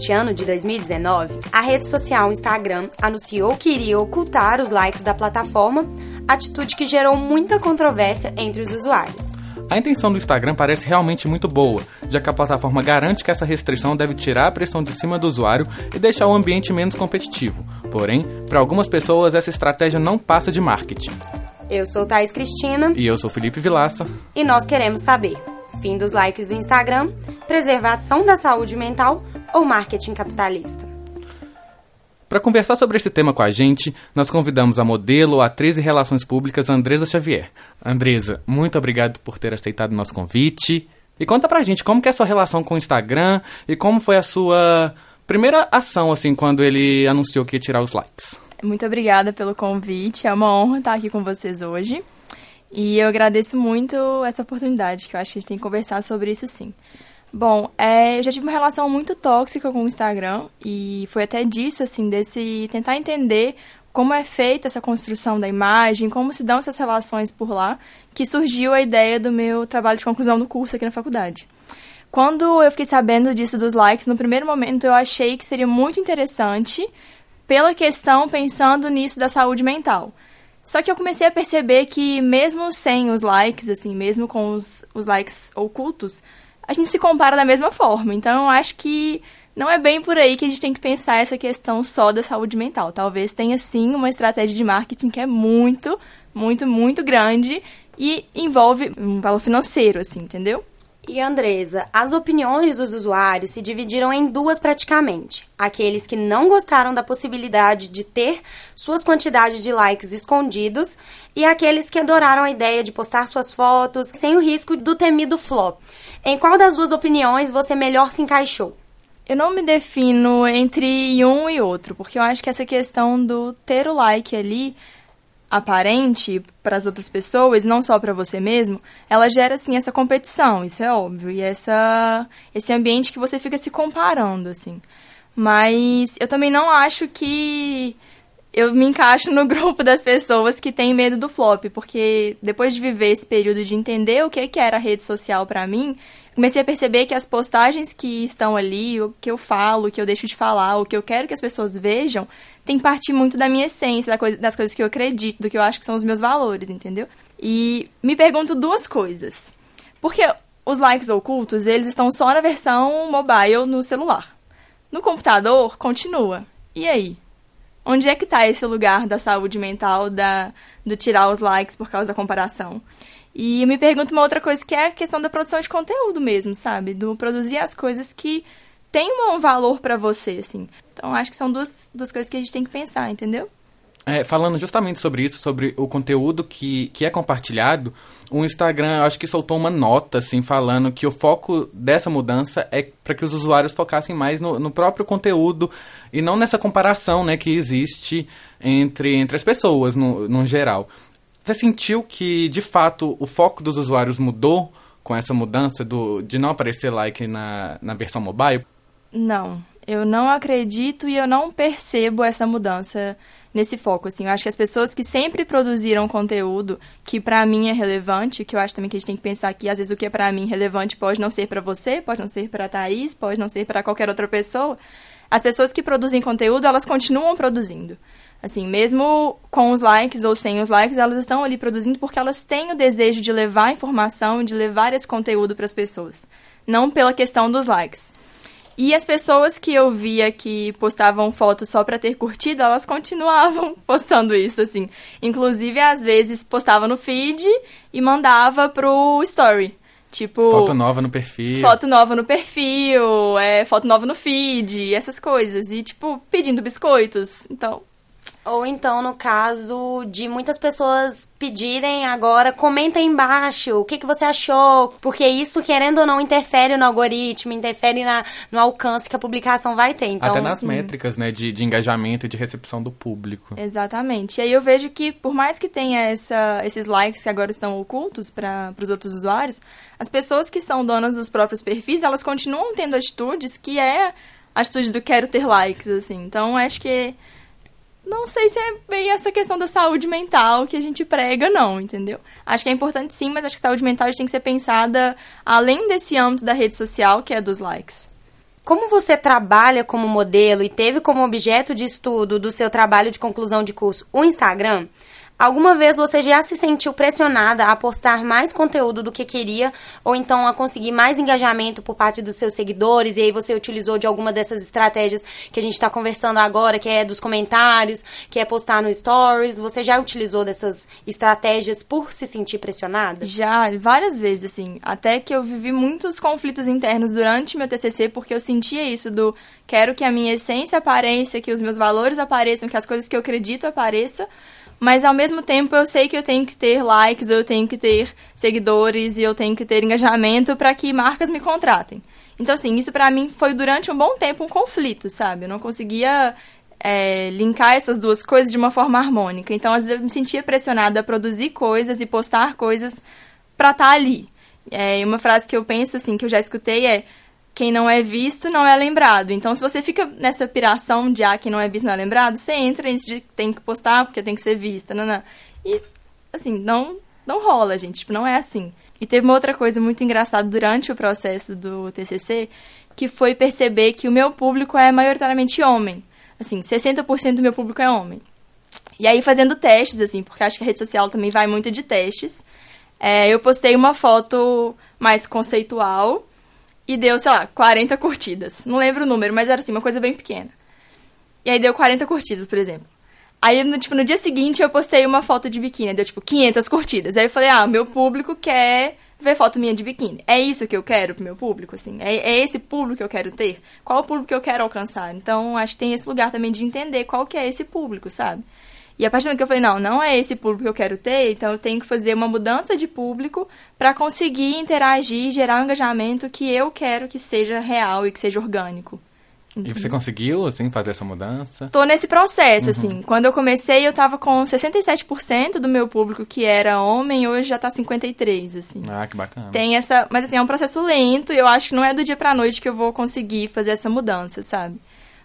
Deste ano de 2019, a rede social Instagram anunciou que iria ocultar os likes da plataforma, atitude que gerou muita controvérsia entre os usuários. A intenção do Instagram parece realmente muito boa, já que a plataforma garante que essa restrição deve tirar a pressão de cima do usuário e deixar o ambiente menos competitivo. Porém, para algumas pessoas essa estratégia não passa de marketing. Eu sou Thais Cristina. E eu sou Felipe Vilaça. E nós queremos saber: fim dos likes do Instagram, preservação da saúde mental ou marketing capitalista? Para conversar sobre esse tema com a gente, nós convidamos a modelo, atriz e relações públicas Andresa Xavier. Andresa, muito obrigado por ter aceitado o nosso convite. E conta pra gente como que é a sua relação com o Instagram e como foi a sua primeira ação, assim, quando ele anunciou que ia tirar os likes. Muito obrigada pelo convite, é uma honra estar aqui com vocês hoje. E eu agradeço muito essa oportunidade, que eu acho que a gente tem que conversar sobre isso sim. Bom, é, eu já tive uma relação muito tóxica com o Instagram e foi até disso, assim, desse tentar entender como é feita essa construção da imagem, como se dão essas relações por lá, que surgiu a ideia do meu trabalho de conclusão do curso aqui na faculdade. Quando eu fiquei sabendo disso dos likes, no primeiro momento eu achei que seria muito interessante pela questão pensando nisso da saúde mental. Só que eu comecei a perceber que mesmo sem os likes, assim, mesmo com os, os likes ocultos, a gente se compara da mesma forma. Então, eu acho que não é bem por aí que a gente tem que pensar essa questão só da saúde mental. Talvez tenha sim uma estratégia de marketing que é muito, muito, muito grande e envolve um valor financeiro, assim, entendeu? E Andresa, as opiniões dos usuários se dividiram em duas praticamente. Aqueles que não gostaram da possibilidade de ter suas quantidades de likes escondidos e aqueles que adoraram a ideia de postar suas fotos sem o risco do temido flop. Em qual das duas opiniões você melhor se encaixou? Eu não me defino entre um e outro, porque eu acho que essa questão do ter o like ali aparente para as outras pessoas, não só para você mesmo, ela gera assim essa competição, isso é óbvio, e essa esse ambiente que você fica se comparando assim. Mas eu também não acho que eu me encaixo no grupo das pessoas que tem medo do flop, porque depois de viver esse período de entender o que que era a rede social para mim, comecei a perceber que as postagens que estão ali, o que eu falo, o que eu deixo de falar, o que eu quero que as pessoas vejam, tem que partir muito da minha essência, das coisas que eu acredito, do que eu acho que são os meus valores, entendeu? E me pergunto duas coisas. Porque os likes ocultos, eles estão só na versão mobile no celular. No computador, continua. E aí? Onde é que está esse lugar da saúde mental, da, do tirar os likes por causa da comparação? E eu me pergunto uma outra coisa que é a questão da produção de conteúdo mesmo, sabe? Do produzir as coisas que tem um valor para você, assim. Então, acho que são duas, duas coisas que a gente tem que pensar, entendeu? É, falando justamente sobre isso, sobre o conteúdo que, que é compartilhado, o Instagram, acho que soltou uma nota, assim, falando que o foco dessa mudança é para que os usuários focassem mais no, no, próprio conteúdo e não nessa comparação, né, que existe entre, entre as pessoas, no, no geral. Você sentiu que, de fato, o foco dos usuários mudou com essa mudança do, de não aparecer like na, na versão mobile? Não, eu não acredito e eu não percebo essa mudança nesse foco, assim. Eu acho que as pessoas que sempre produziram conteúdo que para mim é relevante, que eu acho também que a gente tem que pensar que às vezes o que é para mim relevante pode não ser para você, pode não ser para Thaís, pode não ser para qualquer outra pessoa. As pessoas que produzem conteúdo, elas continuam produzindo. Assim, mesmo com os likes ou sem os likes, elas estão ali produzindo porque elas têm o desejo de levar informação, de levar esse conteúdo para as pessoas, não pela questão dos likes. E as pessoas que eu via que postavam fotos só para ter curtido, elas continuavam postando isso, assim. Inclusive, às vezes, postava no feed e mandava pro story. Tipo. Foto nova no perfil. Foto nova no perfil, é, foto nova no feed, essas coisas. E, tipo, pedindo biscoitos. Então, Ou então, no caso de muitas pessoas pedirem agora, comenta aí embaixo o que, que você achou, porque isso, querendo ou não, interfere no algoritmo, interfere na, no alcance que a publicação vai ter. Então, Até nas métricas, né, de, de engajamento e de recepção do público. Exatamente. E aí eu vejo que, por mais que tenha essa, esses likes que agora estão ocultos para os outros usuários, as pessoas que são donas dos próprios perfis, elas continuam tendo atitudes que é a atitude do quero ter likes, assim. Então, acho que não sei se é bem essa questão da saúde mental que a gente prega, não, entendeu? Acho que é importante sim, mas acho que saúde mental tem que ser pensada além desse âmbito da rede social, que é dos likes. Como você trabalha como modelo e teve como objeto de estudo do seu trabalho de conclusão de curso o Instagram, Alguma vez você já se sentiu pressionada a postar mais conteúdo do que queria, ou então a conseguir mais engajamento por parte dos seus seguidores, e aí você utilizou de alguma dessas estratégias que a gente está conversando agora, que é dos comentários, que é postar no Stories? Você já utilizou dessas estratégias por se sentir pressionada? Já, várias vezes, assim. Até que eu vivi muitos conflitos internos durante meu TCC, porque eu sentia isso do quero que a minha essência apareça, que os meus valores apareçam, que as coisas que eu acredito apareçam mas ao mesmo tempo eu sei que eu tenho que ter likes, eu tenho que ter seguidores e eu tenho que ter engajamento para que marcas me contratem. Então, assim, isso para mim foi durante um bom tempo um conflito, sabe? Eu não conseguia é, linkar essas duas coisas de uma forma harmônica. Então, às vezes eu me sentia pressionada a produzir coisas e postar coisas para estar tá ali. É, uma frase que eu penso, assim, que eu já escutei é quem não é visto não é lembrado. Então, se você fica nessa piração de ah, quem não é visto não é lembrado, você entra nisso de tem que postar porque tem que ser vista, não, não. E, assim, não, não rola, gente. Tipo, não é assim. E teve uma outra coisa muito engraçada durante o processo do TCC, que foi perceber que o meu público é maioritariamente homem. Assim, 60% do meu público é homem. E aí, fazendo testes, assim, porque acho que a rede social também vai muito de testes, é, eu postei uma foto mais conceitual e deu, sei lá, 40 curtidas. Não lembro o número, mas era assim, uma coisa bem pequena. E aí deu 40 curtidas, por exemplo. Aí, no, tipo, no dia seguinte eu postei uma foto de biquíni, deu tipo 500 curtidas. Aí eu falei, ah, meu público quer ver foto minha de biquíni. É isso que eu quero pro meu público, assim? É, é esse público que eu quero ter? Qual o público que eu quero alcançar? Então, acho que tem esse lugar também de entender qual que é esse público, sabe? E a partir do que eu falei, não, não é esse público que eu quero ter, então eu tenho que fazer uma mudança de público para conseguir interagir, gerar um engajamento que eu quero que seja real e que seja orgânico. E você conseguiu, assim, fazer essa mudança? Tô nesse processo, uhum. assim. Quando eu comecei, eu tava com 67% do meu público que era homem, hoje já tá 53%, assim. Ah, que bacana. Tem essa... Mas, assim, é um processo lento e eu acho que não é do dia pra noite que eu vou conseguir fazer essa mudança, sabe?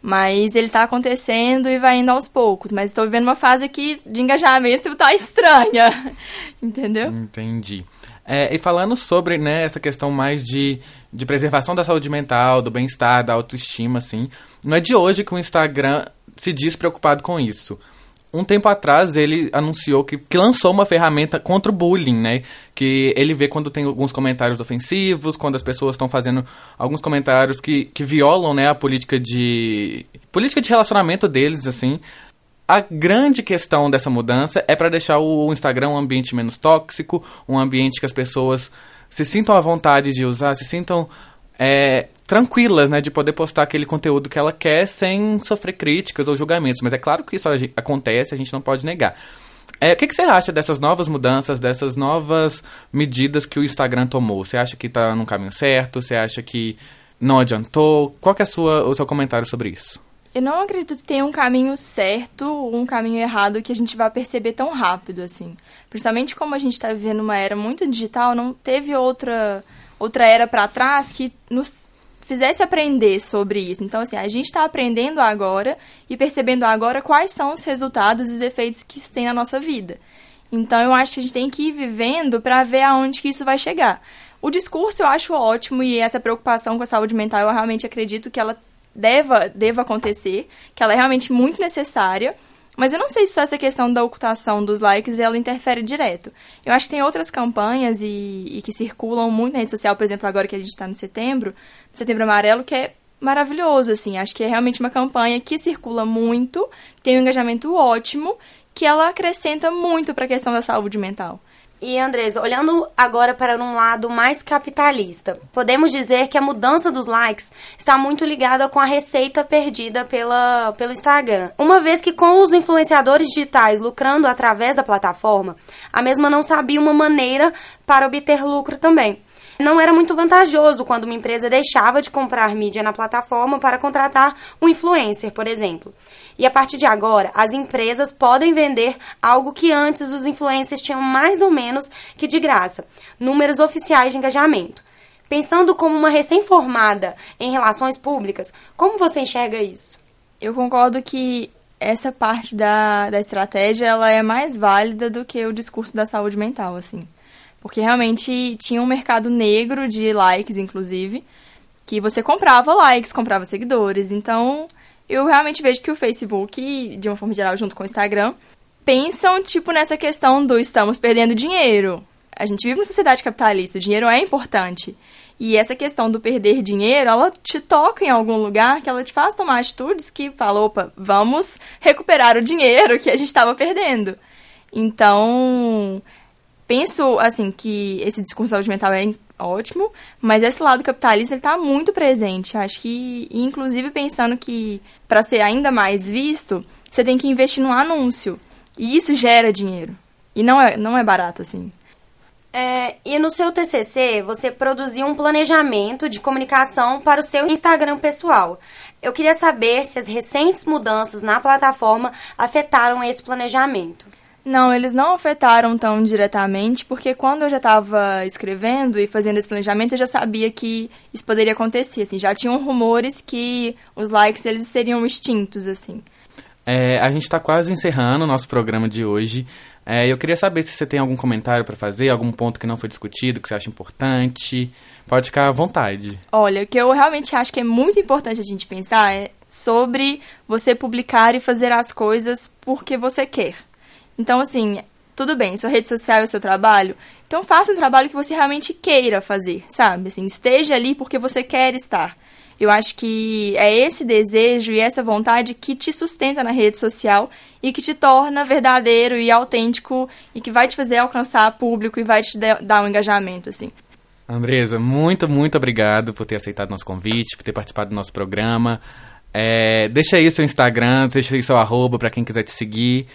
Mas ele tá acontecendo e vai indo aos poucos. Mas estou vivendo uma fase aqui de engajamento tá estranha. Entendeu? Entendi. É, e falando sobre né, essa questão mais de, de preservação da saúde mental, do bem-estar, da autoestima, assim, não é de hoje que o Instagram se diz preocupado com isso um tempo atrás ele anunciou que, que lançou uma ferramenta contra o bullying, né? Que ele vê quando tem alguns comentários ofensivos, quando as pessoas estão fazendo alguns comentários que, que violam, né, a política de política de relacionamento deles, assim. A grande questão dessa mudança é para deixar o Instagram um ambiente menos tóxico, um ambiente que as pessoas se sintam à vontade de usar, se sintam é, tranquilas, né, de poder postar aquele conteúdo que ela quer sem sofrer críticas ou julgamentos. Mas é claro que isso acontece, a gente não pode negar. É, o que, que, você acha dessas novas mudanças, dessas novas medidas que o Instagram tomou? Você acha que está no caminho certo? Você acha que não adiantou? Qual é sua, o seu comentário sobre isso? Eu não acredito que tenha um caminho certo ou um caminho errado que a gente vai perceber tão rápido, assim. Principalmente como a gente está vivendo uma era muito digital, não teve outra, outra era para trás que nos fizesse aprender sobre isso. Então, assim, a gente está aprendendo agora e percebendo agora quais são os resultados e os efeitos que isso tem na nossa vida. Então, eu acho que a gente tem que ir vivendo para ver aonde que isso vai chegar. O discurso eu acho ótimo e essa preocupação com a saúde mental eu realmente acredito que ela deva, deva acontecer, que ela é realmente muito necessária. Mas eu não sei se só essa questão da ocultação dos likes ela interfere direto. Eu acho que tem outras campanhas e, e que circulam muito na rede social, por exemplo, agora que a gente está no setembro, Setembro Amarelo, que é maravilhoso, assim. Acho que é realmente uma campanha que circula muito, tem um engajamento ótimo, que ela acrescenta muito para a questão da saúde mental. E Andresa, olhando agora para um lado mais capitalista, podemos dizer que a mudança dos likes está muito ligada com a receita perdida pela, pelo Instagram. Uma vez que com os influenciadores digitais lucrando através da plataforma, a mesma não sabia uma maneira para obter lucro também. Não era muito vantajoso quando uma empresa deixava de comprar mídia na plataforma para contratar um influencer, por exemplo. E a partir de agora, as empresas podem vender algo que antes os influencers tinham mais ou menos que de graça números oficiais de engajamento. Pensando como uma recém-formada em relações públicas, como você enxerga isso? Eu concordo que essa parte da, da estratégia ela é mais válida do que o discurso da saúde mental, assim. Porque realmente tinha um mercado negro de likes, inclusive, que você comprava likes, comprava seguidores. Então, eu realmente vejo que o Facebook, de uma forma geral, junto com o Instagram, pensam, tipo, nessa questão do estamos perdendo dinheiro. A gente vive uma sociedade capitalista, o dinheiro é importante. E essa questão do perder dinheiro, ela te toca em algum lugar que ela te faz tomar atitudes que fala, opa, vamos recuperar o dinheiro que a gente estava perdendo. Então, penso, assim, que esse discurso de saúde mental é ótimo, mas esse lado capitalista ele tá muito presente. Acho que, inclusive, pensando que para ser ainda mais visto, você tem que investir no anúncio. E isso gera dinheiro. E não é, não é barato, assim. É, e no seu TCC, você produziu um planejamento de comunicação para o seu Instagram pessoal. Eu queria saber se as recentes mudanças na plataforma afetaram esse planejamento. Não, eles não afetaram tão diretamente, porque quando eu já estava escrevendo e fazendo esse planejamento, eu já sabia que isso poderia acontecer, assim, já tinham rumores que os likes eles seriam extintos, assim. É, a gente está quase encerrando o nosso programa de hoje. É, eu queria saber se você tem algum comentário para fazer, algum ponto que não foi discutido, que você acha importante. Pode ficar à vontade. Olha, o que eu realmente acho que é muito importante a gente pensar é sobre você publicar e fazer as coisas porque você quer. Então, assim, tudo bem, sua rede social é o seu trabalho, então faça um trabalho que você realmente queira fazer, sabe? Assim, esteja ali porque você quer estar. Eu acho que é esse desejo e essa vontade que te sustenta na rede social e que te torna verdadeiro e autêntico e que vai te fazer alcançar público e vai te dar um engajamento, assim. Andresa, muito, muito obrigado por ter aceitado nosso convite, por ter participado do nosso programa. É, deixa aí seu Instagram, deixa aí seu arroba para quem quiser te seguir.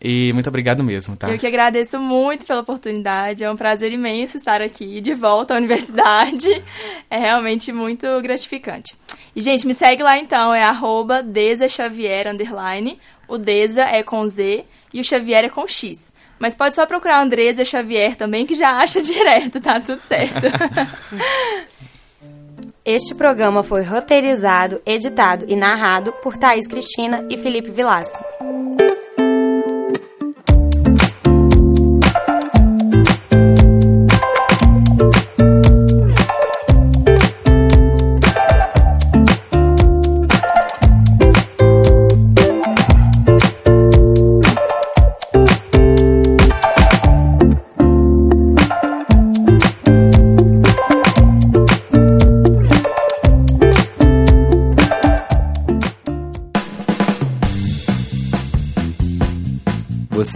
E muito obrigado mesmo, tá? Eu que agradeço muito pela oportunidade. É um prazer imenso estar aqui de volta à universidade. É realmente muito gratificante. E, gente, me segue lá então, é arroba Xavier, underline. O Deza é com Z e o Xavier é com X. Mas pode só procurar Andresa Xavier também, que já acha direto, tá tudo certo. Este programa foi roteirizado, editado e narrado por Thaís Cristina e Felipe Vilaça.